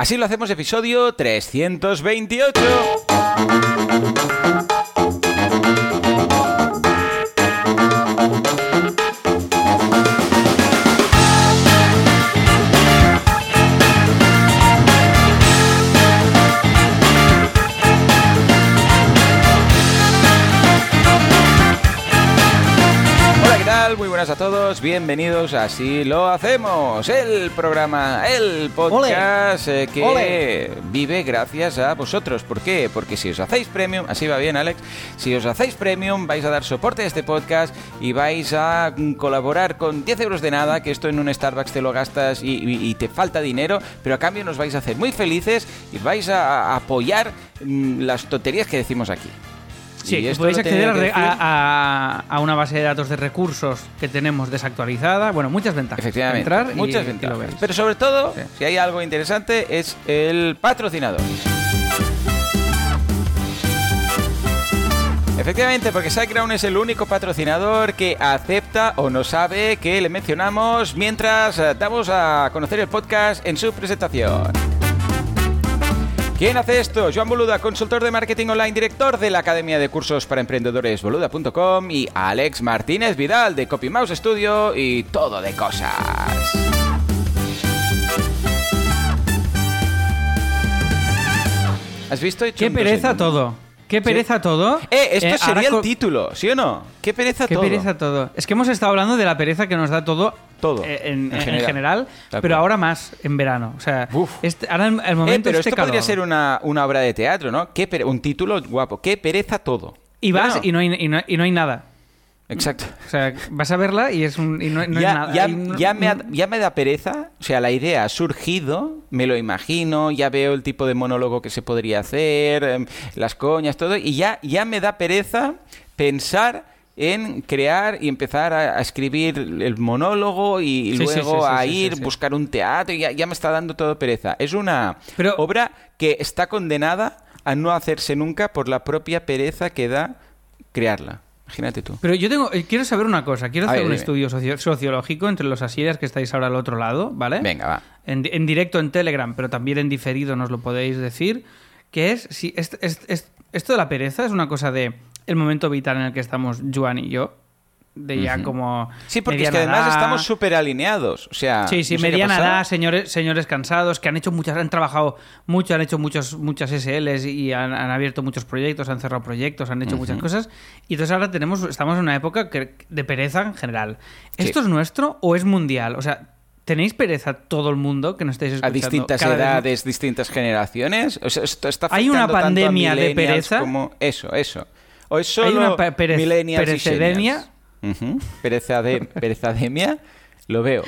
Así lo hacemos episodio 328. Hola, ¿qué tal? Muy buenas a todos, bienvenidos a Así lo hacemos, el programa, el podcast eh, que Ole. vive gracias a vosotros. ¿Por qué? Porque si os hacéis premium, así va bien Alex, si os hacéis premium vais a dar soporte a este podcast y vais a colaborar con 10 euros de nada, que esto en un Starbucks te lo gastas y, y- y te falta dinero, pero a cambio nos vais a hacer muy felices y vais a, a apoyar mm, las tonterías que decimos aquí. Sí, que podéis acceder a, que a- a- a una base de datos de recursos que tenemos desactualizada. Bueno, muchas ventajas. Efectivamente, Entrar y- muchas y ventajas. Pero sobre todo, Sí. si hay algo interesante, es el patrocinador. Efectivamente, porque SiteGround es el único patrocinador que acepta o no sabe que le mencionamos mientras eh, damos a conocer el podcast en su presentación. ¿Quién hace esto? Joan Boluda, consultor de marketing online, director de la Academia de Cursos para Emprendedores boluda.com y Alex Martínez Vidal de CopyMouse Studio y todo de cosas. ¿Has visto? He hecho Qué pereza todo. Qué pereza todo. Eh, esto Eh, sería el título, ¿sí o no? Qué pereza Qué todo. pereza todo. Es que hemos estado hablando de la pereza que nos da todo. Todo, eh, en, en en general. pero ahora más en verano. O sea, Uf. este- ahora el, el Eh, momento pero este esto podría ser una, una obra de teatro, ¿no? Qué pere- un título guapo. Qué pereza todo. Y vas Bueno, y, no hay, y, no, y no hay nada. Exacto. O sea, vas a verla y, es un, y no, no ya, hay nada. ya- ya me, ha- ya me da pereza, o sea, la idea ha surgido, me lo imagino, ya veo el tipo de monólogo que se podría hacer, em, las coñas, todo, y ya, ya me da pereza pensar en crear y empezar a, a escribir el monólogo y, Sí, luego sí, sí, a ir, buscar un teatro, ya, ya me está dando todo pereza. Es una Pero- obra que está condenada a no hacerse nunca por la propia pereza que da crearla. Imagínate tú. Pero yo tengo, eh, quiero saber una cosa. Quiero A hacer ver, un dime. estudio socio- sociológico entre los asirias que estáis ahora al otro lado, ¿vale? Venga, va. En, di- en directo en Telegram, pero también en diferido nos lo podéis decir. Que es, si est- est- est- esto de la pereza es una cosa de el momento vital en el que estamos Juan y yo. De ya como. Sí, porque es que además estamos súper alineados. O sea, Sí, sí, no sé mediana edad, señores, señores cansados, que han hecho muchas, han trabajado mucho, han hecho muchos, muchas SLs y han, han abierto muchos proyectos, han cerrado proyectos, han hecho muchas cosas. Y entonces ahora tenemos, estamos en una época que- de pereza en general. Sí. ¿Esto es nuestro o es mundial? O sea, ¿tenéis pereza todo el mundo que nos estáis A escuchando? distintas cada vez más? edades, distintas generaciones. O sea, esto está ¿Hay una tanto a pandemia de pereza? Como... Eso, eso. O es solo ¿Hay una perecedemia? Perezade- perezademia, lo veo.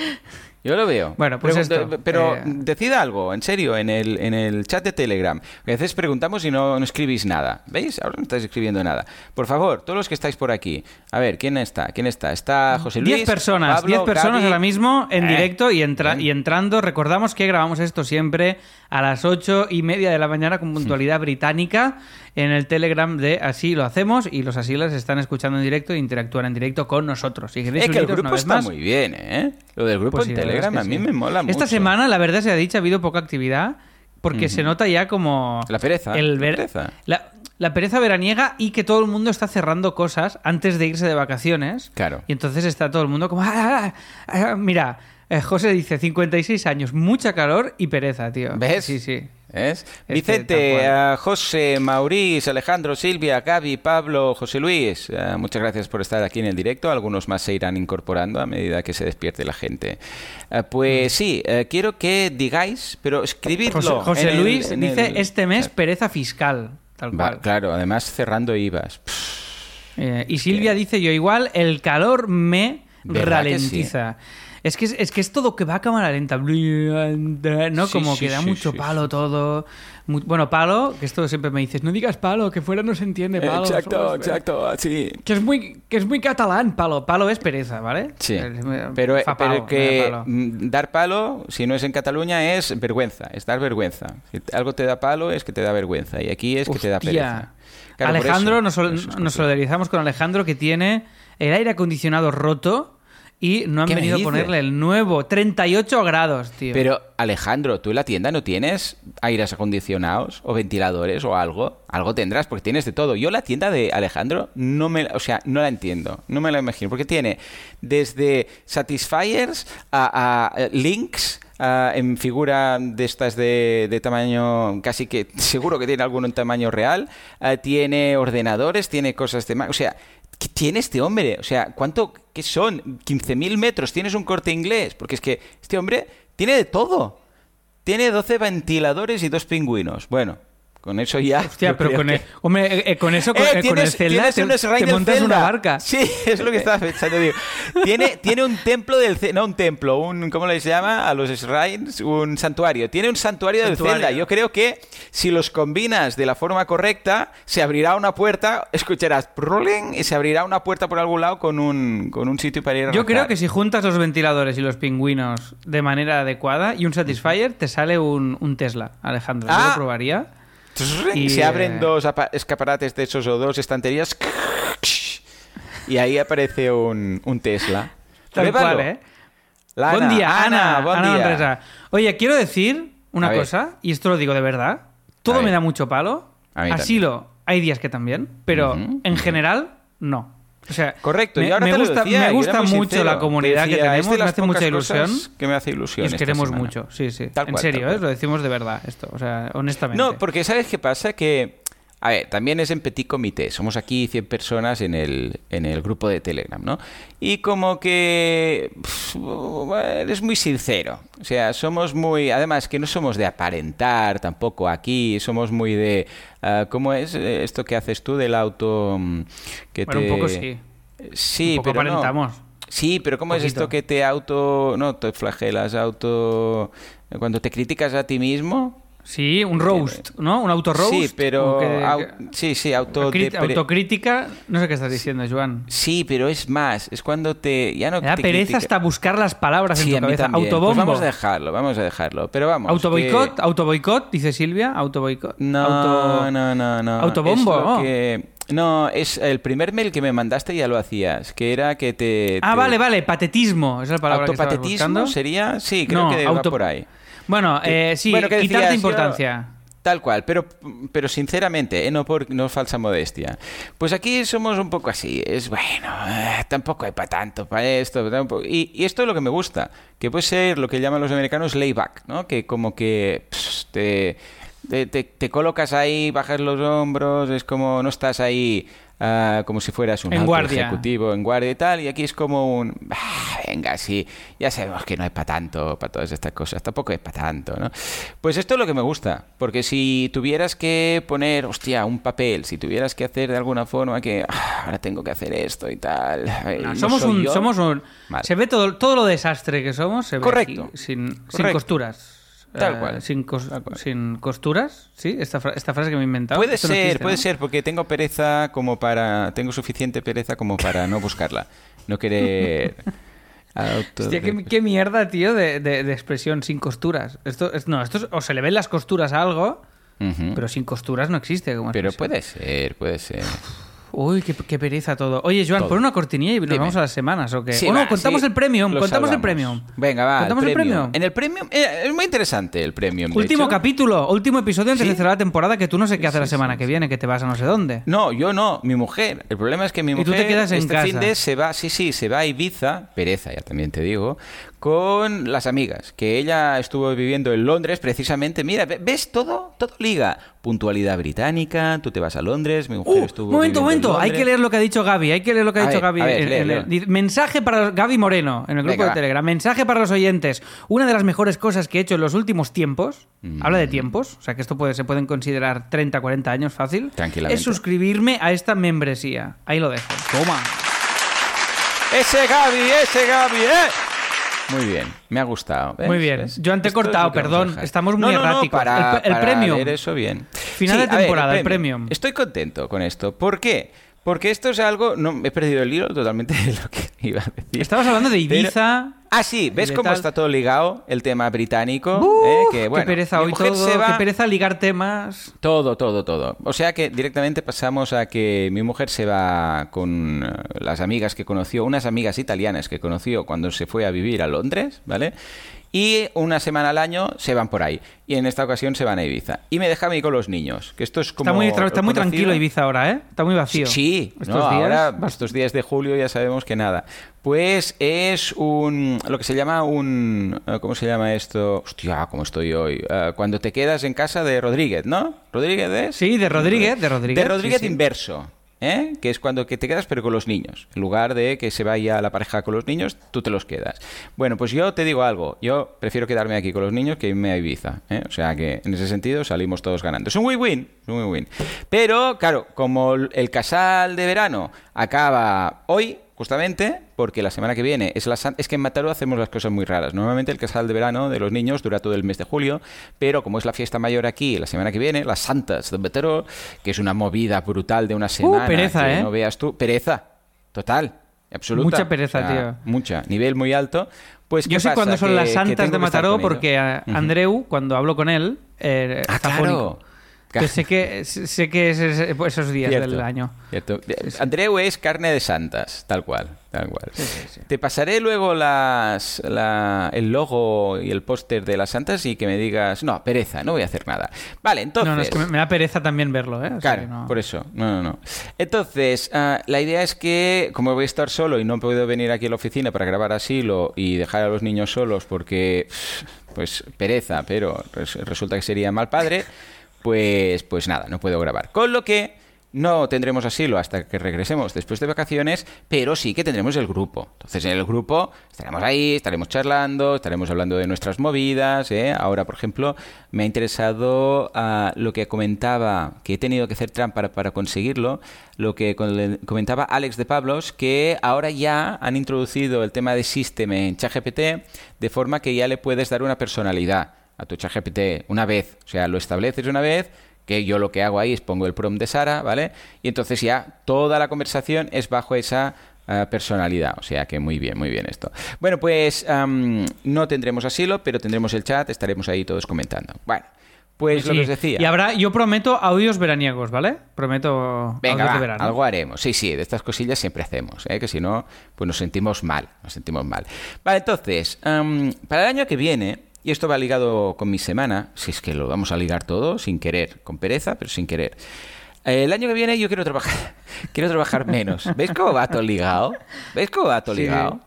Yo lo veo. Bueno, pues esto, Pero eh, decida algo, en serio, en el, en el chat de Telegram. A veces preguntamos y no, no escribís nada. ¿Veis? Ahora no estáis escribiendo nada. Por favor, todos los que estáis por aquí. A ver, ¿quién está? ¿Quién está? Está José Luis. Diez personas, Pablo, 10 personas Gaby. ahora mismo en Eh, directo y, entra- y entrando. Recordamos que grabamos esto siempre a las ocho y media de la mañana con puntualidad británica en el Telegram de Así lo hacemos y los asilas están escuchando en directo e interactúan en directo con nosotros. Si queréis Es que el grupo está más, muy bien, ¿eh? Lo del grupo pues en sí, la Telegram es a mí sí. me mola mucho. Esta semana, la verdad se ha dicho, ha habido poca actividad porque se nota ya como... La pereza, El la ver- pereza. La, la pereza veraniega y que todo el mundo está cerrando cosas antes de irse de vacaciones. Claro. Y entonces está todo el mundo como... "Ah, ah, ah". Mira, eh, José dice 56 años, mucha calor y pereza, tío. ¿Ves? Sí, sí. ¿Ves? que Vicente, José, Maurice, Alejandro, Silvia, Gaby, Pablo, José Luis, eh, muchas gracias por estar aquí en el directo. Algunos más se irán incorporando a medida que se despierte la gente. Eh, pues sí, eh, quiero que digáis, pero escribidlo. José, José en el- Luis dice el- este mes pereza fiscal. Tal Va, cual. claro, además cerrando IVAs. Eh, y Silvia dice yo igual, el calor me ¿Verdad que ralentiza. Es que es, es que es todo que va a cámara lenta, ¿no? Sí, Como sí, que da sí, mucho sí, palo todo. Bueno, palo, que esto siempre me dices, no digas palo, que fuera no se entiende palo. exacto, somos- exacto, así. Que es muy, que es muy catalán, palo. Palo es pereza, ¿vale? Sí, pero, pero que palo. dar palo, si no es en Cataluña, es vergüenza, es dar vergüenza. Si algo te da palo es que te da vergüenza y aquí es que te da pereza. Claro, Alejandro, eso, nos, nos solidarizamos con Alejandro que tiene el aire acondicionado roto y no han ¿Qué me venido a ponerle el nuevo. 38 grados, tío. Pero, Alejandro, ¿tú en la tienda no tienes aires acondicionados o ventiladores o algo? Algo tendrás, porque tienes de todo. Yo la tienda de Alejandro no me, o sea, no la entiendo, no me la imagino, porque tiene desde Satisfiers a, a, eh, Links en figura de estas de, de tamaño, casi que seguro que tiene alguno en tamaño real, ah, tiene ordenadores, tiene cosas de... O sea, ¿qué tiene este hombre? O sea, ¿cuánto qué son? ¿15.000 metros? ¿Tienes un corte inglés? Porque es que este hombre tiene de todo. Tiene 12 ventiladores y dos pingüinos. Bueno, con eso ya... Hostia, pero con, que- el, hombre, eh, eh, con eso, con, Eh, eh, con el Zelda, tienes te, te del montas una barca. Sí, es lo que estaba pensando. Digo. Tiene, tiene un templo del no un templo, un, ¿cómo les llama? A los shrines, un santuario. Tiene un santuario, del Santuario. Zelda. Yo creo que si los combinas de la forma correcta, se abrirá una puerta, escucharás prolín, y se abrirá una puerta por algún lado con un, con un sitio para ir a Yo creo que si juntas los ventiladores y los pingüinos de manera adecuada y un Satisfyer, te sale un, un Tesla, Alejandro. Yo Ah. lo probaría. Y se abren eh, dos apa- escaparates de esos o dos estanterías. Y ahí aparece un, un Tesla. Tal cual, ¿eh? Lana, buen día, Ana. buen Ana día. Manresa. Oye, quiero decir una A ver. cosa, y esto lo digo de verdad. Todo A me ver. da mucho palo. Asilo, hay días que también, pero en general, no. O sea, Correcto, me, y ahora me te lo gusta, decía, me gusta mucho sincero. la comunidad Decía, que tenemos, es de me hace mucha ilusión. que me hace ilusión Y os queremos mucho, sí, sí. Tal en cual, serio, ¿eh? lo decimos de verdad esto, o sea, honestamente. No, porque ¿sabes qué pasa? Que, a ver, también es en petit comité. Somos aquí 100 personas en el, en el grupo de Telegram, ¿no? Y como que pf, eres muy sincero. O sea, somos muy... Además, que no somos de aparentar tampoco aquí. Somos muy de... ah, ¿Cómo es eh, esto que haces tú del auto mm, que Bueno, te... un poco sí. Sí, Un poco pero no. aparentamos. Sí, pero ¿cómo es esto que te auto... No, te flagelas, auto... Cuando te criticas a ti mismo... Sí, un roast, ¿no? Un auto roast. Sí, pero... que- au- sí, sí, auto... Autocrítica, no sé qué estás diciendo, Joan. Sí, pero es más, es cuando te... Ya no Me da te pereza critica- hasta buscar las palabras Sí, en a tu mí cabeza. también. Pues Autobombo. vamos a dejarlo, vamos a dejarlo. Pero vamos. Autoboicot, que- autoboicot, dice Silvia. Autoboicot. No, Auto- no, no, no. Autobombo, Es oh. que- No, es el primer mail que me mandaste ya lo hacías, que era que te... Ah, te- vale, vale. Patetismo. Esa es la palabra que ¿Autopatetismo buscando. sería? Sí, creo No, que va auto- por ahí. Bueno, eh, sí, bueno, quitarte decías, importancia. yo- Tal cual, pero, pero sinceramente, ¿eh? no por no falsa modestia. Pues aquí somos un poco así, es bueno, eh, tampoco hay para tanto, para esto, tampoco- y, y esto es lo que me gusta, que puede ser lo que llaman los americanos layback, ¿no? Que como que pss, te, te, te- te colocas ahí, bajas los hombros, es como no estás ahí ah, como si fueras un En guardia. ejecutivo en guardia y tal, y aquí es como un, "Ah, venga, sí, ya sabemos que no es para tanto, para todas estas cosas, tampoco es para tanto, ¿no? Pues esto es lo que me gusta, porque si tuvieras que poner, hostia, un papel, si tuvieras que hacer de alguna forma que, "Ah, ahora tengo que hacer esto y tal, eh, No, no somos, un, yo", somos un. Vale. Se ve todo, todo lo desastre que somos. Se ve Correcto. aquí, sin, sin Correcto. costuras. Tal Eh, sin, cos- Tal cual. sin costuras, ¿sí? Esta, fra- esta frase que me he inventado. Puede Esto no ser, existe, puede ¿no? ser, porque tengo pereza como para, tengo suficiente pereza como para no buscarla, no querer... Hostia, qué, qué mierda, tío, de, de- de expresión sin costuras. Esto, es, no, esto es- o se le ven las costuras a algo, pero sin costuras no existe. Como Pero puede ser, puede ser. Uy, qué, qué pereza todo. Oye, Joan, pon una cortinilla y nos Dime. vamos a las semanas, ¿o qué? Sí, no, va, contamos sí, el premium, lo contamos el premium. Venga, va. ¿Contamos el premium? En el premium eh, es muy interesante el premium. de Último hecho. capítulo, último episodio antes Sí. de cerrar la temporada que tú no sé qué hace la semana que viene, que te vas a no sé dónde. No, yo no, mi mujer. El problema es que mi Y mujer tú te quedas en este casa. fin de se va, sí, sí, se va a Ibiza, pereza ya también te digo, con las amigas, que ella estuvo viviendo en Londres precisamente. Mira, ve- ¿ves todo? Todo liga. Puntualidad británica, tú te vas a Londres, mi mujer Uh, estuvo momento, en momento, hay que leer lo que ha dicho Gaby, hay que leer lo que ha A dicho ver, Gaby. ver, lee, lee. Mensaje para Gaby Moreno en el grupo Venga, de. Telegram. Mensaje para los oyentes. Una de las mejores cosas que he hecho en los últimos tiempos, Mm. habla de tiempos, o sea que esto puede, se pueden considerar 30, 40 años fácil, es suscribirme a esta membresía. Ahí lo dejo. Toma. Ese Gaby, ese Gaby, ¿eh? Muy bien, me ha gustado. ¿ves? Muy bien. ¿Ves? Yo Esto es perdón, estamos muy No, no, no, erráticos. para, El- el para premium. leer eso bien. Final de a ver, temporada, el premium. Estoy contento con esto. ¿Por qué? Porque esto es algo... No, he perdido el hilo totalmente de lo que iba a decir. Estabas hablando de Pero- Ibiza, Ah, sí, ¿ves cómo tal. está todo ligado el tema británico? ¡Uf! Eh, que, bueno, qué pereza hoy todo, se va- qué pereza ligar temas. Todo, todo, todo. O sea que directamente pasamos a que mi mujer se va con eh, las amigas que conoció, unas amigas italianas que conoció cuando se fue a vivir a Londres, ¿vale? Y una semana al año se van por ahí. Y en esta ocasión se van a Ibiza. Y me deja a mí con los niños, que esto es como... Está muy, tra- está muy conocido. tranquilo Ibiza ahora, ¿eh? Está muy vacío. Sí, Estos no, días. ahora estos días de julio ya sabemos que nada. Pues es un lo que se llama un eh, ¿cómo se llama esto? Hostia, cómo estoy hoy. Eh, cuando te quedas en casa de Rodríguez, ¿no? Rodríguez es Sí, de Rodríguez, de Rodríguez. de Rodríguez sí, sí. inverso. ¿Eh? Que es cuando que te quedas pero con los niños. En lugar de que se vaya la pareja con los niños, tú te los quedas. Bueno, pues yo te digo algo. Yo prefiero quedarme aquí con los niños que irme a Ibiza. ¿eh? O sea que en ese sentido salimos todos ganando. Es un win-win. Es un win-win. Pero, claro, como el casal de verano acaba hoy, justamente, porque la semana que viene es la es que en Mataró hacemos las cosas muy raras. Normalmente el casal de verano de los niños dura todo el mes de julio, pero como es la fiesta mayor aquí la semana que viene, las Santas de Mataró, que es una movida brutal de una semana, pereza, que ¿eh? no veas tú, pereza, total, absoluta, Mucha pereza, tío. mucha, nivel muy alto. Pues Yo ¿qué sé pasa? cuándo son las santas de Mataró porque Andreu, cuando hablo con él, eh, Ah, está claro. fónico. Entonces sé que, sé que es, es- esos días Cierto, del año. cierto. Andreu es carne de santas, tal cual, tal cual. Te pasaré luego las, la- el logo y el póster de las santas y que me digas, no, pereza, no voy a hacer nada. Vale, entonces... no, no, es que me, me da pereza también verlo, ¿eh? O Claro, no- por eso. No, no, no. Entonces, ah, la idea es que, como voy a estar solo y no puedo venir aquí a la oficina para grabar asilo y dejar a los niños solos porque, pues, pereza, pero res- resulta que sería mal padre, pues, pues nada, no puedo grabar. Con lo que no tendremos asilo hasta que regresemos después de vacaciones, pero sí que tendremos el grupo. Entonces, en el grupo estaremos ahí, estaremos charlando, estaremos hablando de nuestras movidas. ¿eh? Ahora, por ejemplo, me ha interesado ah, lo que comentaba, que he tenido que hacer trampa para, para conseguirlo, lo que comentaba Alex de Pablos, que ahora ya han introducido el tema de System en ChatGPT, de forma que ya le puedes dar una personalidad a tu ChatGPT una vez. O sea, lo estableces una vez que yo lo que hago ahí es pongo el prompt de Sara, ¿vale? Y entonces ya toda la conversación es bajo esa eh, personalidad. O sea que muy bien, muy bien esto. Bueno, pues no tendremos asilo, pero tendremos el chat, estaremos ahí todos comentando. Bueno, pues lo que os decía. Y habrá, yo prometo audios veraniegos, ¿vale? Prometo Venga, audios va, de verano. algo haremos. Sí, sí, de estas cosillas siempre hacemos, ¿eh? que si no, pues nos sentimos mal, nos sentimos mal. Vale, entonces, para el año que viene, y esto va ligado con mi semana, si es que lo vamos a ligar todo, sin querer, con pereza, pero sin querer. El año que viene yo quiero trabajar, quiero trabajar menos. ¿Veis cómo va todo ligado? ¿Veis cómo va todo Sí. ligado?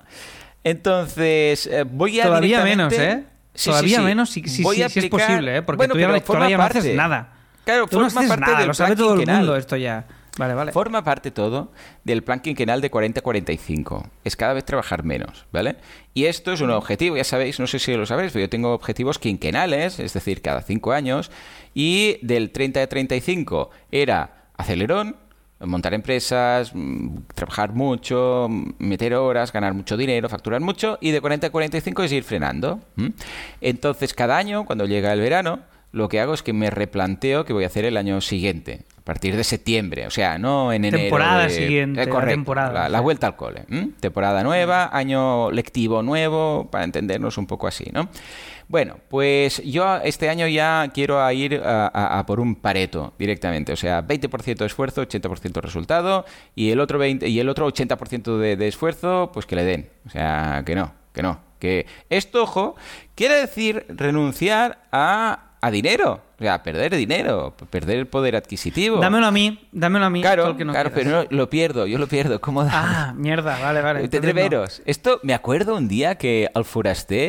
Entonces, eh, voy a Todavía menos, ¿eh? Sí, Todavía sí. menos si, si- Voy si- a si es aplicar- posible, ¿eh? Porque Bueno, tú ya, no- todavía forma no haces parte. nada. Claro, tú no forma haces parte nada, del lo sabe todo el mundo esto ya. Vale. Forma parte todo del plan quinquenal de 40-45. Es cada vez trabajar menos, ¿vale? Y esto es un objetivo, ya sabéis, no sé si lo sabéis, pero yo tengo objetivos quinquenales, es decir, cada cinco años. Y del 30-35 era acelerón, montar empresas, mm, trabajar mucho, mm, meter horas, ganar mucho dinero, facturar mucho. Y de 40-45 es ir frenando. Entonces, cada año, cuando llega el verano, lo que hago es que me replanteo qué voy a hacer el año siguiente, a partir de septiembre, o sea, no en enero. Temporada de- siguiente, Eh, la correcto, temporada. La, la vuelta al cole. Temporada nueva, año lectivo nuevo, para entendernos un poco así, ¿no? Bueno, pues yo este año ya quiero ir a, a- a por un pareto directamente, o sea, 20% de esfuerzo, 80% de resultado y el otro 20 y el otro 80% de, de esfuerzo, pues que le den, o sea, que no, que no, que esto, ojo, quiere decir renunciar a, a dinero, o sea, perder dinero, perder el poder adquisitivo. Dámelo a mí, dámelo a mí. Claro, el que no claro, quieras. pero no, lo pierdo, yo lo pierdo, ¿cómo da? Ah, mierda, vale, vale. Tendré entonces no. veros. Esto me acuerdo un día que al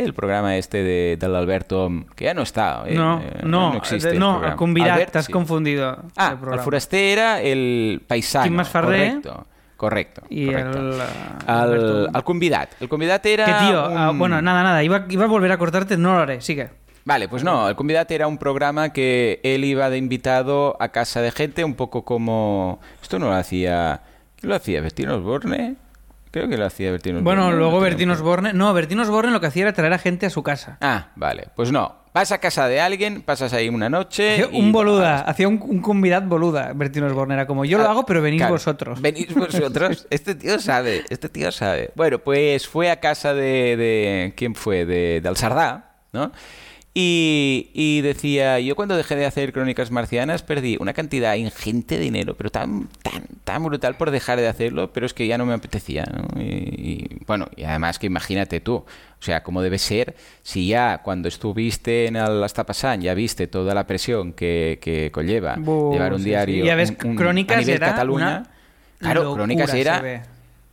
el programa este de, del Alberto, que ya no está. eh, No, eh, no, existe. de- el no, programa. con Virat, Albert, te has sí. confundido. Ah, el el. Foraster era el paisano. Quim Masferrer. Correcto, correcto. Y correcto. el, Al, al convidat. El convidat era. Que tío, ah, bueno, nada, nada, iba, iba a volver a cortarte, no lo haré, sigue. Vale, pues no, el convidat era un programa que él iba de invitado a casa de gente, un poco como. Esto no lo hacía. ¿Quién lo hacía? ¿Bertino Osborne? Creo que lo hacía Bertino Bueno, Osborne, luego no Bertino. Osborne... No, Bertino Osborne lo que hacía era traer a gente a su casa. Ah, vale. Pues no. Vas a casa de alguien, pasas ahí una noche. Hacía y- un boluda, hacía un, un convidat boluda, Bertino Osborne. Era como, yo lo Ah, hago, pero venís claro. vosotros. Venís vosotros. Este tío sabe, este tío sabe. Bueno, pues fue a casa de... de- ¿Quién fue? De, del Sardá, ¿no? Y, y decía, yo cuando dejé de hacer crónicas marcianas perdí una cantidad ingente de dinero, pero tan, tan, tan brutal por dejar de hacerlo, pero es que ya no me apetecía, ¿no? Y, y, bueno, y además que imagínate tú, o sea, cómo debe ser si ya cuando estuviste en el hasta pasant ya viste toda la presión que, que conlleva llevar un sí, sí. diario Ya ves, un- un- Crónicas a nivel era Cataluña. una Claro, Crónicas era...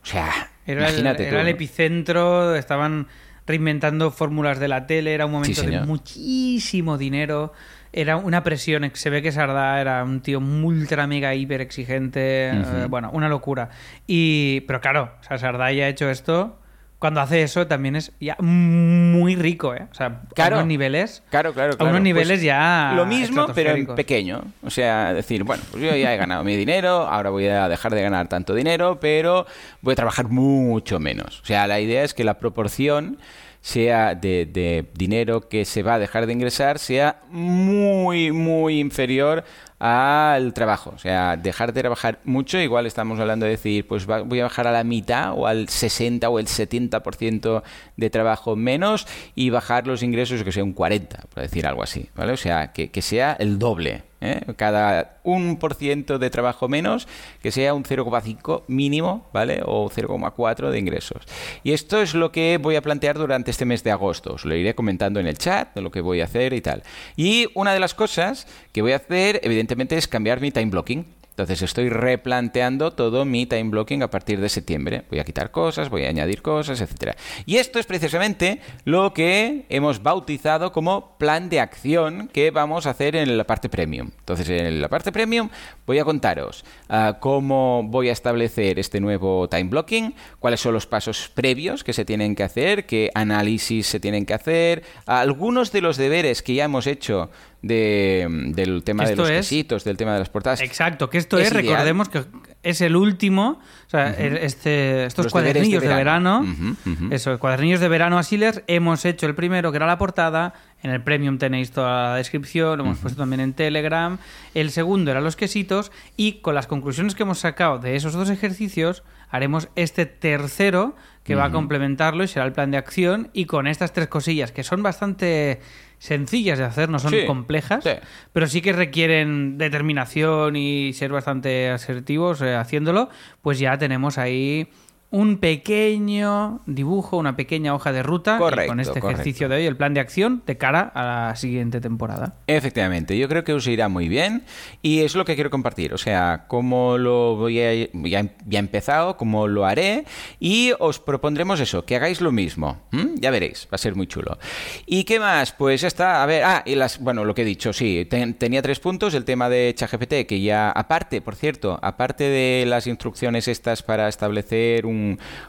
O sea, Era, el, imagínate era tú, el epicentro, estaban reinventando fórmulas de la tele, era un momento Sí, de muchísimo dinero, era una presión, se ve que Sardá era un tío ultra mega hiper exigente, eh, bueno, una locura. Y pero claro, o sea, Sardá ya ha hecho esto, cuando hace eso también es ya muy rico, ¿eh? O sea, Claro. a unos niveles, Claro, claro, a claro. unos niveles Pues ya Lo mismo, pero en pequeño. O sea, decir, bueno, pues yo ya he ganado mi dinero, ahora voy a dejar de ganar tanto dinero, pero voy a trabajar mucho menos. O sea, la idea es que la proporción sea de, dinero que se va a dejar de ingresar sea muy, muy inferior al trabajo. O sea, dejar de trabajar mucho, igual estamos hablando de decir, pues va- voy a bajar a la mitad o al 60 o el 70% de trabajo menos y bajar los ingresos que sea un 40, por decir algo así, ¿vale? O sea, que, que sea el doble. ¿Eh? Cada 1% de trabajo menos, que sea un 0,5 mínimo, ¿vale? O 0,4 de ingresos. Y esto es lo que voy a plantear durante este mes de agosto. Os lo iré comentando en el chat de lo que voy a hacer y tal. Y una de las cosas que voy a hacer, evidentemente, es cambiar mi time blocking. Entonces estoy replanteando todo mi time blocking a partir de septiembre. Voy a quitar cosas, voy a añadir cosas, etcétera. Y esto es precisamente lo que hemos bautizado como plan de acción que vamos a hacer en la parte premium. Entonces en la parte premium voy a contaros ah, cómo voy a establecer este nuevo time blocking, cuáles son los pasos previos que se tienen que hacer, qué análisis se tienen que hacer, algunos de los deberes que ya hemos hecho de, del tema de los es- quesitos, del tema de las portadas. Exacto, que esto Es recordemos que es el último, o sea, este, estos Los de cuadernillos de verano, verano. Ujú, ujú. eso, cuadernillos de verano Asiles, hemos hecho el primero que era la portada, en el Premium tenéis toda la descripción, lo hemos puesto también en Telegram, el segundo era los quesitos y con las conclusiones que hemos sacado de esos dos ejercicios haremos este tercero que va a complementarlo y será el plan de acción. Y con estas tres cosillas que son bastante sencillas de hacer, no son Sí, complejas, sí. pero sí que requieren determinación y ser bastante asertivos eh, haciéndolo, pues ya tenemos ahí un pequeño dibujo, una pequeña hoja de ruta Correcto, con este correcto. ejercicio de hoy, el plan de acción de cara a la siguiente temporada. Efectivamente, yo creo que os irá muy bien y es lo que quiero compartir, o sea, cómo lo voy a ya, ya he empezado, cómo lo haré y os propondremos eso, que hagáis lo mismo, ya veréis, va a ser muy chulo. ¿Y qué más? Pues ya está, a ver, ah, y las, bueno, lo que he dicho, sí, ten- tenía tres puntos, el tema de ChatGPT, que ya, aparte, por cierto, aparte de las instrucciones estas para establecer un,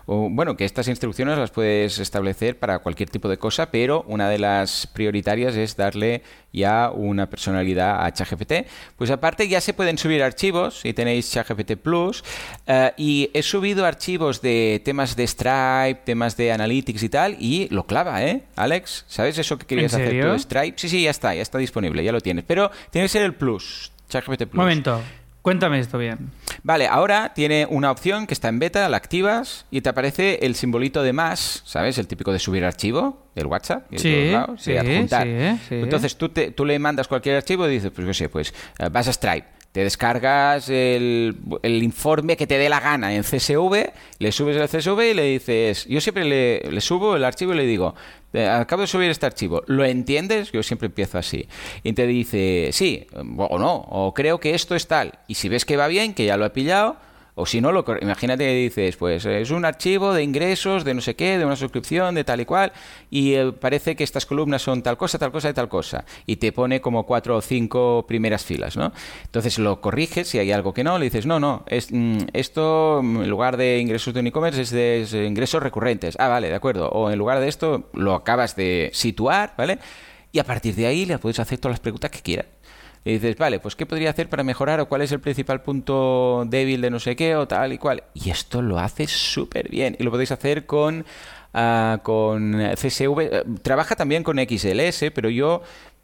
bueno, que estas instrucciones las puedes establecer para cualquier tipo de cosa, pero una de las prioritarias es darle ya una personalidad a ChatGPT. Pues aparte ya se pueden subir archivos si tenéis ChatGPT Plus eh, y he subido archivos de temas de Stripe, temas de Analytics y tal y lo clava, ¿eh? Alex, ¿sabes eso que querías hacer tú de Stripe? Sí, sí, ya está, ya está disponible, ya lo tienes, pero tiene que ser el Plus, ChatGPT Plus. Momento, cuéntame esto bien. Vale, ahora tiene una opción que está en beta, la activas y te aparece el simbolito de más, ¿sabes? El típico de subir archivo del WhatsApp. y de Sí, todos lados, de sí, adjuntar. sí, sí. Entonces tú, te- tú le mandas cualquier archivo y dices, pues qué sé, pues eh, vas a Stripe. Te descargas el, el informe que te dé la gana en CSV, le subes el CSV y le dices, yo siempre le, subo el archivo y le digo, "Eh, acabo de subir este archivo, ¿lo entiendes? Yo siempre empiezo así. Y te dice, sí, o no, o creo que esto es tal. Y si ves que va bien, que ya lo he pillado, o si no, lo, imagínate que dices, pues es un archivo de ingresos, de no sé qué, de una suscripción, de tal y cual, y eh, parece que estas columnas son tal cosa, tal cosa y tal cosa. Y te pone como cuatro o cinco primeras filas, ¿no? Entonces lo corriges, si hay algo que no, le dices, no, no, es, mm, esto mm, en lugar de ingresos de un e-commerce es de ingresos recurrentes. Ah, vale, de acuerdo. O en lugar de esto lo acabas de situar, ¿vale? Y a partir de ahí le puedes hacer todas las preguntas que quieras. Y dices, vale, pues ¿qué podría hacer para mejorar o cuál es el principal punto débil de no sé qué o tal y cual? Y esto lo hace súper bien y lo podéis hacer con... ah, con CSV, Eh, trabaja también con XLS, pero yo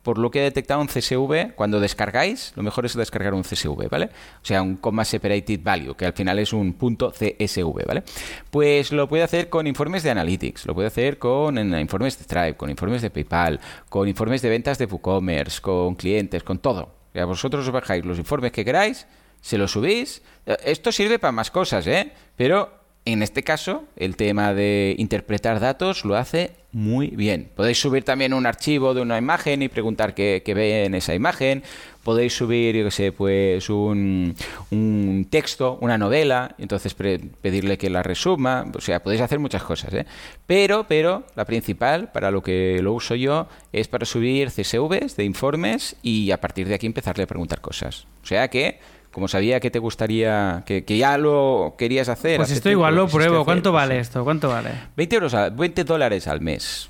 por lo que he detectado un CSV, cuando descargáis, lo mejor es descargar un CSV, ¿vale? O sea, un comma separated value, que al final es un punto CSV, ¿vale? Pues lo puede hacer con informes de Analytics, lo puede hacer con informes de Stripe, con informes de PayPal, con informes de ventas de WooCommerce, con clientes, con todo. O sea, vosotros os bajáis los informes que queráis, se los subís. Esto sirve para más cosas, ¿eh? Pero en este caso, el tema de interpretar datos lo hace muy bien. Podéis subir también un archivo de una imagen y preguntar qué, qué ve en esa imagen. Podéis subir, yo qué sé, pues un, un texto, una novela, y entonces pedirle que la resuma. O sea, podéis hacer muchas cosas, ¿eh? Pero, pero, la principal, para lo que lo uso yo, es para subir CSVs de informes y a partir de aquí empezarle a preguntar cosas. O sea que como sabía que te gustaría, que, que ya lo querías hacer. Pues esto igual lo quisiste pruebo. ¿Cuánto pues vale esto? ¿Cuánto vale? 20, euros 20 dólares al mes.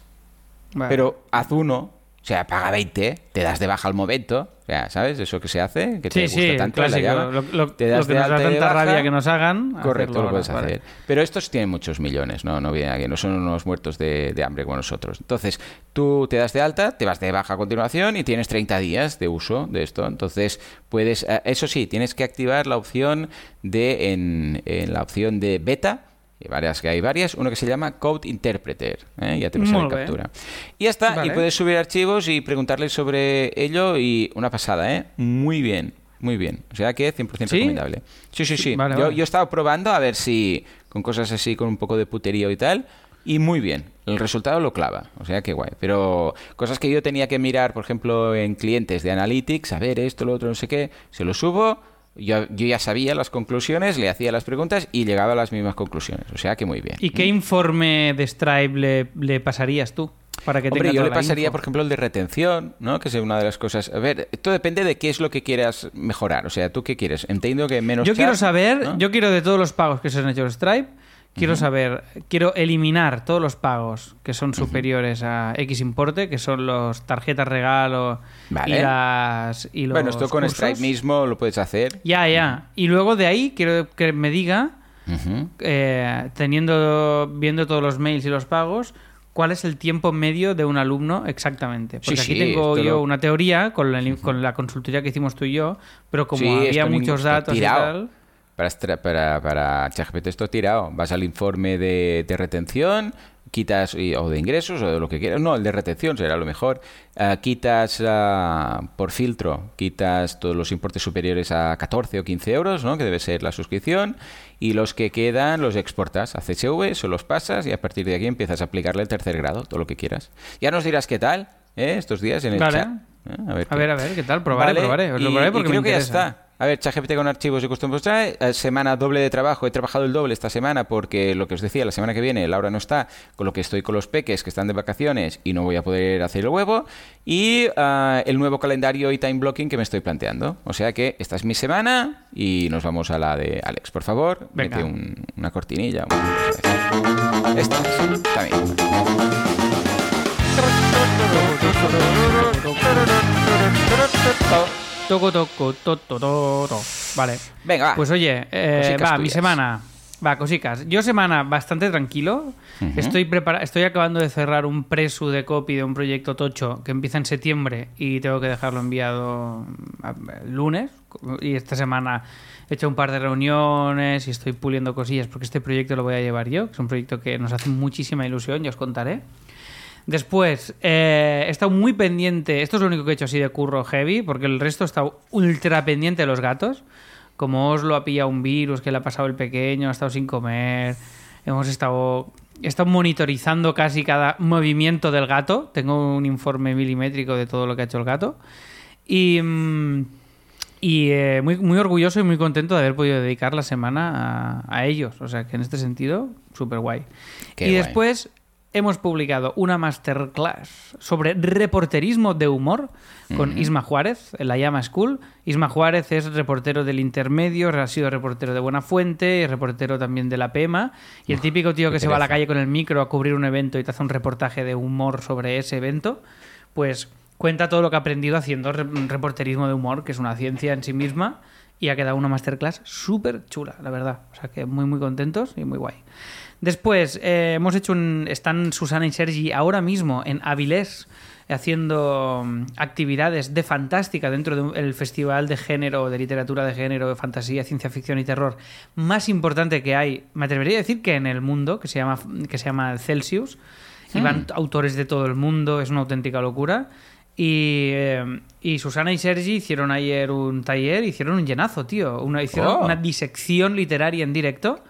Vale. Pero haz uno, sea, paga 20, te das de baja al momento. O sea, ¿sabes? Eso que se hace, que te Sí, gusta sí, tanto la clásico. llama, Lo, lo- te das lo que de nos da tanta baja. rabia que nos hagan. Correcto, lo puedes vale. hacer. Pero estos tienen muchos millones, no, no vienen aquí, no son unos muertos de, de hambre como nosotros. Entonces, tú te das de alta, te vas de baja a continuación y tienes 30 días de uso de esto. Entonces, puedes, eh, eso sí, tienes que activar la opción de, en, en la opción de beta, y varias que hay varias, uno que se llama Code Interpreter, ¿eh? ya te sale en captura. Y ya está, y puedes subir archivos y preguntarle sobre ello y una pasada, ¿eh? Muy bien, muy bien. O sea que 100% ¿Sí? recomendable. Sí, sí, sí. Vale, yo, vale. yo he estado probando a ver si con cosas así, con un poco de puterío y tal, y muy bien. El resultado lo clava, o sea que guay. Pero cosas que yo tenía que mirar, por ejemplo, en clientes de Analytics, a ver esto, lo otro, no sé qué, se lo subo. Yo, yo ya sabía las conclusiones, le hacía las preguntas y llegaba a las mismas conclusiones. O sea que muy bien. ¿Y qué informe de Stripe le, le pasarías tú? Para que Hombre, yo le pasaría, info? por ejemplo, el de retención, ¿no? Que es una de las cosas. A ver, esto depende de qué es lo que quieras mejorar. O sea, ¿tú qué quieres? Entiendo que menos. Yo quiero saber, ¿no? yo quiero de todos los pagos que se han hecho en Stripe, quiero saber, quiero eliminar todos los pagos que son superiores a X importe, que son los tarjetas regalo Vale. y las y los Bueno, esto con cursos. Stripe mismo lo puedes hacer. Ya, ya. Y luego de ahí quiero que me diga, eh, teniendo, viendo todos los mails y los pagos, cuál es el tiempo medio de un alumno exactamente. Porque Sí, aquí sí, tengo yo lo- una teoría con la, con la consultoría que hicimos tú y yo, pero como Sí, había muchos datos y tal... Para, para, para ChatGPT esto tirado. Vas al informe de, de retención, quitas, y- o de ingresos, o de lo que quieras. No, el de retención será lo mejor. Ah, quitas ah, por filtro, quitas todos los importes superiores a 14 o 15 euros, ¿no? que debe ser la suscripción. Y los que quedan los exportas a CSV, se los pasas y a partir de aquí empiezas a aplicarle el tercer grado, todo lo que quieras. Ya nos dirás qué tal ¿eh? estos días en el Vale. chat. ¿eh? A ver, A ver, a ver, ¿qué tal? Probaré, Vale, probaré. Os lo y- probaré y porque creo me que ya está. A ver, ChatGPT con archivos y custom trae, eh, semana doble de trabajo. He trabajado el doble esta semana porque lo que os decía, la semana que viene Laura no está, con lo que estoy con los peques que están de vacaciones y no voy a poder hacer el huevo. Y ah, el nuevo calendario y time blocking que me estoy planteando. O sea que esta es mi semana y nos vamos a la de Alex. Por favor, Venga. mete un- una cortinilla. un- Esta es, está Toco, toco, to, to, to, to. Vale. Venga, va. Pues oye, eh, va, mi semana. Va, cosicas. Yo semana bastante tranquilo. Estoy prepara estoy acabando de cerrar un presu de copy de un proyecto tocho que empieza en septiembre y tengo que dejarlo enviado el lunes. Y esta semana he hecho un par de reuniones y estoy puliendo cosillas porque este proyecto lo voy a llevar yo. Es un proyecto que nos hace muchísima ilusión, ya os contaré. Después, eh, he estado muy pendiente. Esto es lo único que he hecho así de curro heavy, porque el resto he estado ultra pendiente de los gatos. Como Oslo ha pillado un virus que le ha pasado el pequeño, ha estado sin comer. Hemos estado. He estado monitorizando casi cada movimiento del gato. Tengo un informe milimétrico de todo lo que ha hecho el gato. Y. mm, y eh, muy, muy orgulloso y muy contento de haber podido dedicar la semana a, a ellos. O sea que en este sentido, súper guay. Qué y guay. después hemos publicado una masterclass sobre reporterismo de humor con Isma Juárez en la Llama School. Isma Juárez es reportero del intermedio, ha sido reportero de Buena Fuente y reportero también de la PEMA. Y el típico tío qué que se va a la calle con el micro a cubrir un evento y te hace un reportaje de humor sobre ese evento. Pues cuenta todo lo que ha aprendido haciendo re- reporterismo de humor, que es una ciencia en sí misma, y ha quedado una masterclass súper chula, la verdad. O sea que muy, muy contentos y muy guay. Después, eh, hemos hecho un. Están Susana y Sergi ahora mismo en Avilés haciendo mm, actividades de fantástica dentro del festival de género, de literatura de género, de fantasía, ciencia ficción y terror más importante que hay, me atrevería a decir que en el mundo, que se llama, que se llama Celsius, y van autores de todo el mundo, es una auténtica locura. Y, eh, y Susana y Sergi hicieron ayer un taller, hicieron un llenazo, tío. Una, hicieron Oh. una disección literaria en directo.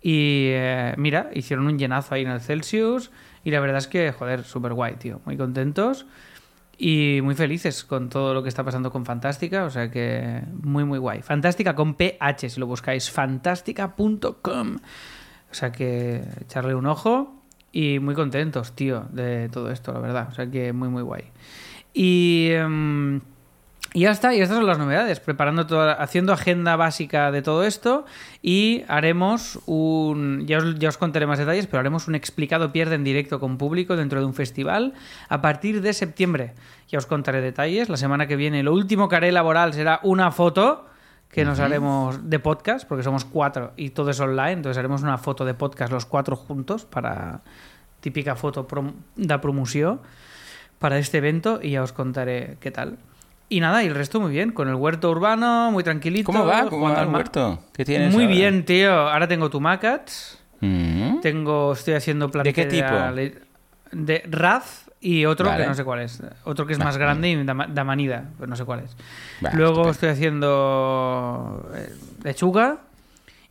Y eh, mira, hicieron un llenazo ahí en el Celsius. Y la verdad es que, joder, súper guay, tío. Muy contentos y muy felices con todo lo que está pasando con Fantástica. O sea que muy, muy guay. Fantástica con PH, si lo buscáis. Fantástica.com. O sea que echarle un ojo. Y muy contentos, tío, de todo esto, la verdad. O sea que muy, muy guay. Y. em, y ya está, y estas son las novedades, preparando toda, haciendo agenda básica de todo esto y haremos un, ya os, ya os contaré más detalles, pero haremos un explicado pierde en directo con público dentro de un festival a partir de septiembre. Ya os contaré detalles, la semana que viene lo último que haré laboral será una foto que nos haremos de podcast, porque somos cuatro y todo es online, entonces haremos una foto de podcast los cuatro juntos para típica foto prom da promoció para este evento y ya os contaré qué tal. Y nada, y el resto muy bien, con el huerto urbano, muy tranquilito. ¿Cómo va? ¿Cómo va el huerto? ¿Qué tienes Muy ahora? bien, tío. Ahora tengo tomacats, Mm. tengo, estoy haciendo plantas qué tipo? De Raz y otro Vale. que no sé cuál es. Otro que es Vale. más grande y da, da manida, pero no sé cuál es. Vale, Luego estupendo. estoy haciendo eh, lechuga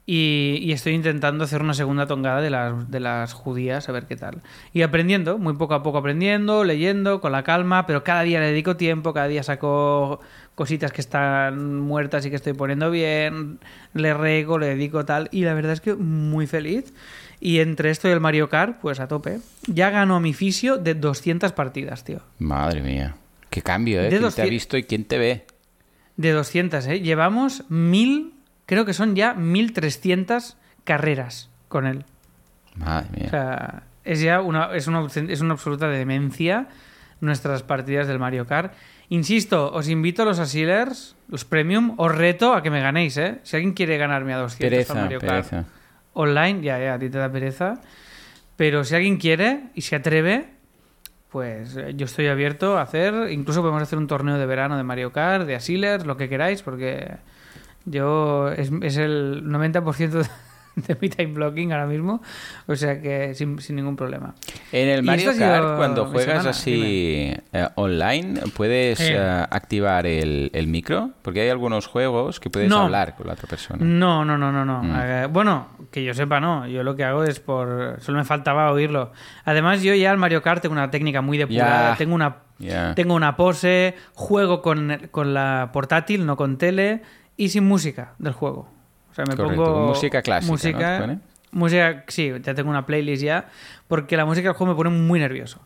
y, y estoy intentando hacer una segunda tongada de las, de las judías, a ver qué tal. Y aprendiendo, muy poco a poco aprendiendo, leyendo, con la calma, pero cada día le dedico tiempo, cada día saco cositas que están muertas y que estoy poniendo bien, le rego, le dedico tal, y la verdad es que muy feliz. Y entre esto y el Mario Kart, pues a tope. Ya ganó mi fisio de 200 partidas, tío. Madre mía. Qué cambio, ¿eh? De ¿Quién te ha 200 visto y quién te ve? De 200, ¿eh? Llevamos 1000, creo que son ya 1300 carreras con él. Madre mía. O sea, es ya una, es una, es una absoluta demencia nuestras partidas del Mario Kart. Insisto, os invito a los Asilers, los Premium, os reto a que me ganéis, ¿eh? Si alguien quiere ganarme a 200 al pereza, Mario Kart pereza. online, ya, ya, a ti te da pereza. Pero si alguien quiere y se atreve, pues eh, yo estoy abierto a hacer. Incluso podemos hacer un torneo de verano de Mario Kart, de Asilers, lo que queráis, porque yo es, es el 90% de, de mi time blocking ahora mismo. O sea que sin, sin ningún problema. En el Mario Kart, cuando juegas semana, así eh, online, ¿puedes Eh. eh, activar el, el micro? Porque hay algunos juegos que puedes No. hablar con la otra persona. No, no, no, no, no. Mm. Eh, bueno, que yo sepa, no. Yo lo que hago es por. Solo me faltaba oírlo. Además, yo ya al Mario Kart tengo una técnica muy depurada. Tengo una. Tengo una pose, juego con, con la portátil, no con tele, y sin música del juego. O sea, me Correcto, pongo. música clásica, ¿no? Música, ¿Te pone? música, sí, ya tengo una playlist ya, porque la música del juego me pone muy nervioso.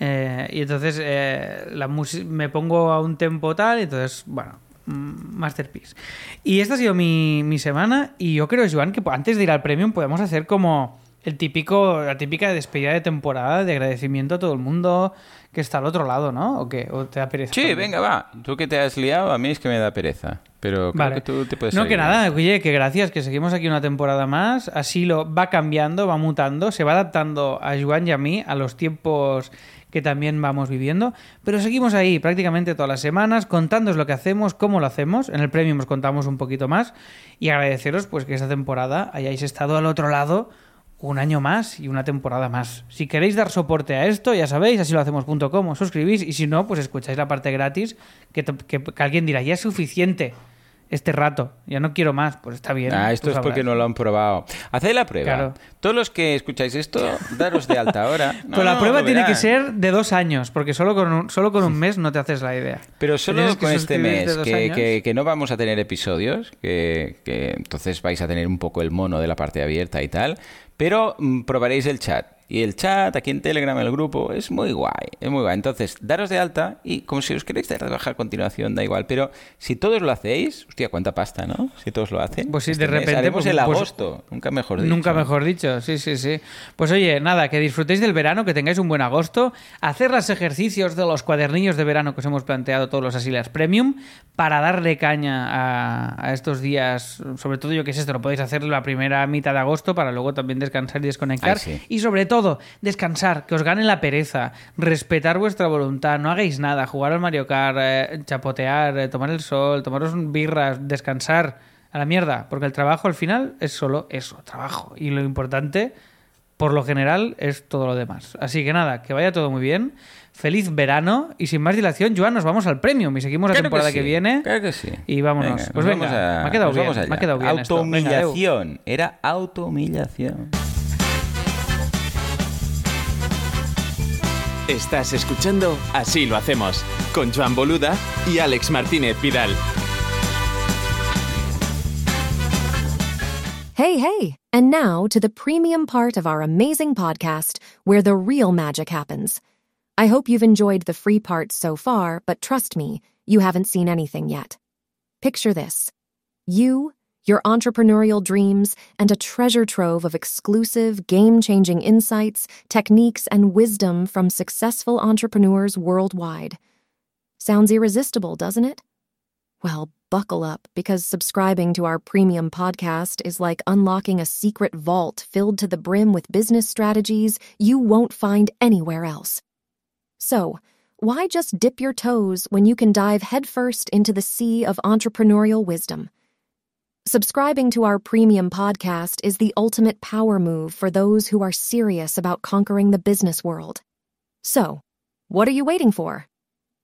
Eh, y entonces eh, la me pongo a un tempo tal, y entonces, bueno, mm, masterpiece. Y esta ha sido mi, mi semana, y yo creo, Joan, que antes de ir al premium podemos hacer como el típico, la típica despedida de temporada de agradecimiento a todo el mundo que está al otro lado, ¿no? ¿O qué? ¿O te da pereza? Sí, también? venga, va. Tú que te has liado, a mí es que me da pereza. Pero creo Vale. que tú te puedes No, salir que nada, oye, que gracias, que seguimos aquí una temporada más. Así lo va cambiando, va mutando, se va adaptando a Joan y a mí a los tiempos que también vamos viviendo. Pero seguimos ahí prácticamente todas las semanas, contándoos lo que hacemos, cómo lo hacemos. En el Premium os contamos un poquito más. Y agradeceros pues que esta temporada hayáis estado al otro lado un año más y una temporada más. Si queréis dar soporte a esto, ya sabéis, así lo hacemos.com, os suscribís y si no, pues escucháis la parte gratis, que, que- que alguien dirá, ya es suficiente este rato, ya no quiero más, pues está bien. Ah, esto es porque no lo han probado. Haced la prueba. Claro. Todos los que escucháis esto, daros de alta ahora. No, Pero la no, prueba tiene que ser de dos años, porque solo con un, solo con un mes no te haces la idea. Pero solo con este mes, que, años. que- que no vamos a tener episodios, que, que entonces vais a tener un poco el mono de la parte abierta y tal, pero mm, probaréis el chat. Y el chat, aquí en Telegram, el grupo, es muy guay, es muy guay. Entonces, daros de alta y como si os queréis trabajar a continuación, da igual. Pero si todos lo hacéis, hostia, cuánta pasta, ¿no? Si todos lo hacen. Pues sí, este de mes repente, Haremos pues- el pues- agosto, nunca mejor dicho. Nunca mejor dicho, sí, sí, sí. Pues oye, nada, que disfrutéis del verano, que tengáis un buen agosto, hacer los ejercicios de los cuadernillos de verano que os hemos planteado todos los Asilas Premium para darle caña a, a estos días, sobre todo yo que sé, esto lo podéis hacer la primera mitad de agosto para luego también descansar y desconectar. Ay, sí. Y sobre todo, descansar, que os gane la pereza, respetar vuestra voluntad, no hagáis nada, jugar al Mario Kart, eh, chapotear, eh, tomar el sol, tomaros un birras, descansar a la mierda, porque el trabajo al final es solo eso, trabajo. Y lo importante, por lo general, es todo lo demás. Así que nada, que vaya todo muy bien. Feliz verano y sin más dilación, Joan, nos vamos al premium y seguimos la temporada que, sí, viene. Claro que sí. Y vámonos. Venga, pues venga, a- me ha quedado bien. Me ha quedado bien. Autohumillación. Era autohumillación. Estás escuchando Así lo hacemos con Joan Boluda y Alex Martínez Vidal. Hey, hey! And now to the premium part of our amazing podcast where the real magic happens. I hope you've enjoyed the free part so far, but trust me, you haven't seen anything yet. Picture this you, your entrepreneurial dreams, and a treasure trove of exclusive, game changing insights, techniques, and wisdom from successful entrepreneurs worldwide. Sounds irresistible, doesn't it? Well, buckle up because subscribing to our premium podcast is like unlocking a secret vault filled to the brim with business strategies you won't find anywhere else. So, why just dip your toes when you can dive headfirst into the sea of entrepreneurial wisdom? Subscribing to our premium podcast is the ultimate power move for those who are serious about conquering the business world. So, what are you waiting for?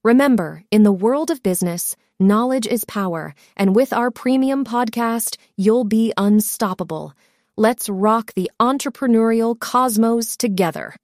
Remember, in the world of business, knowledge is power, and with our premium podcast, you'll be unstoppable. Let's rock the entrepreneurial cosmos together.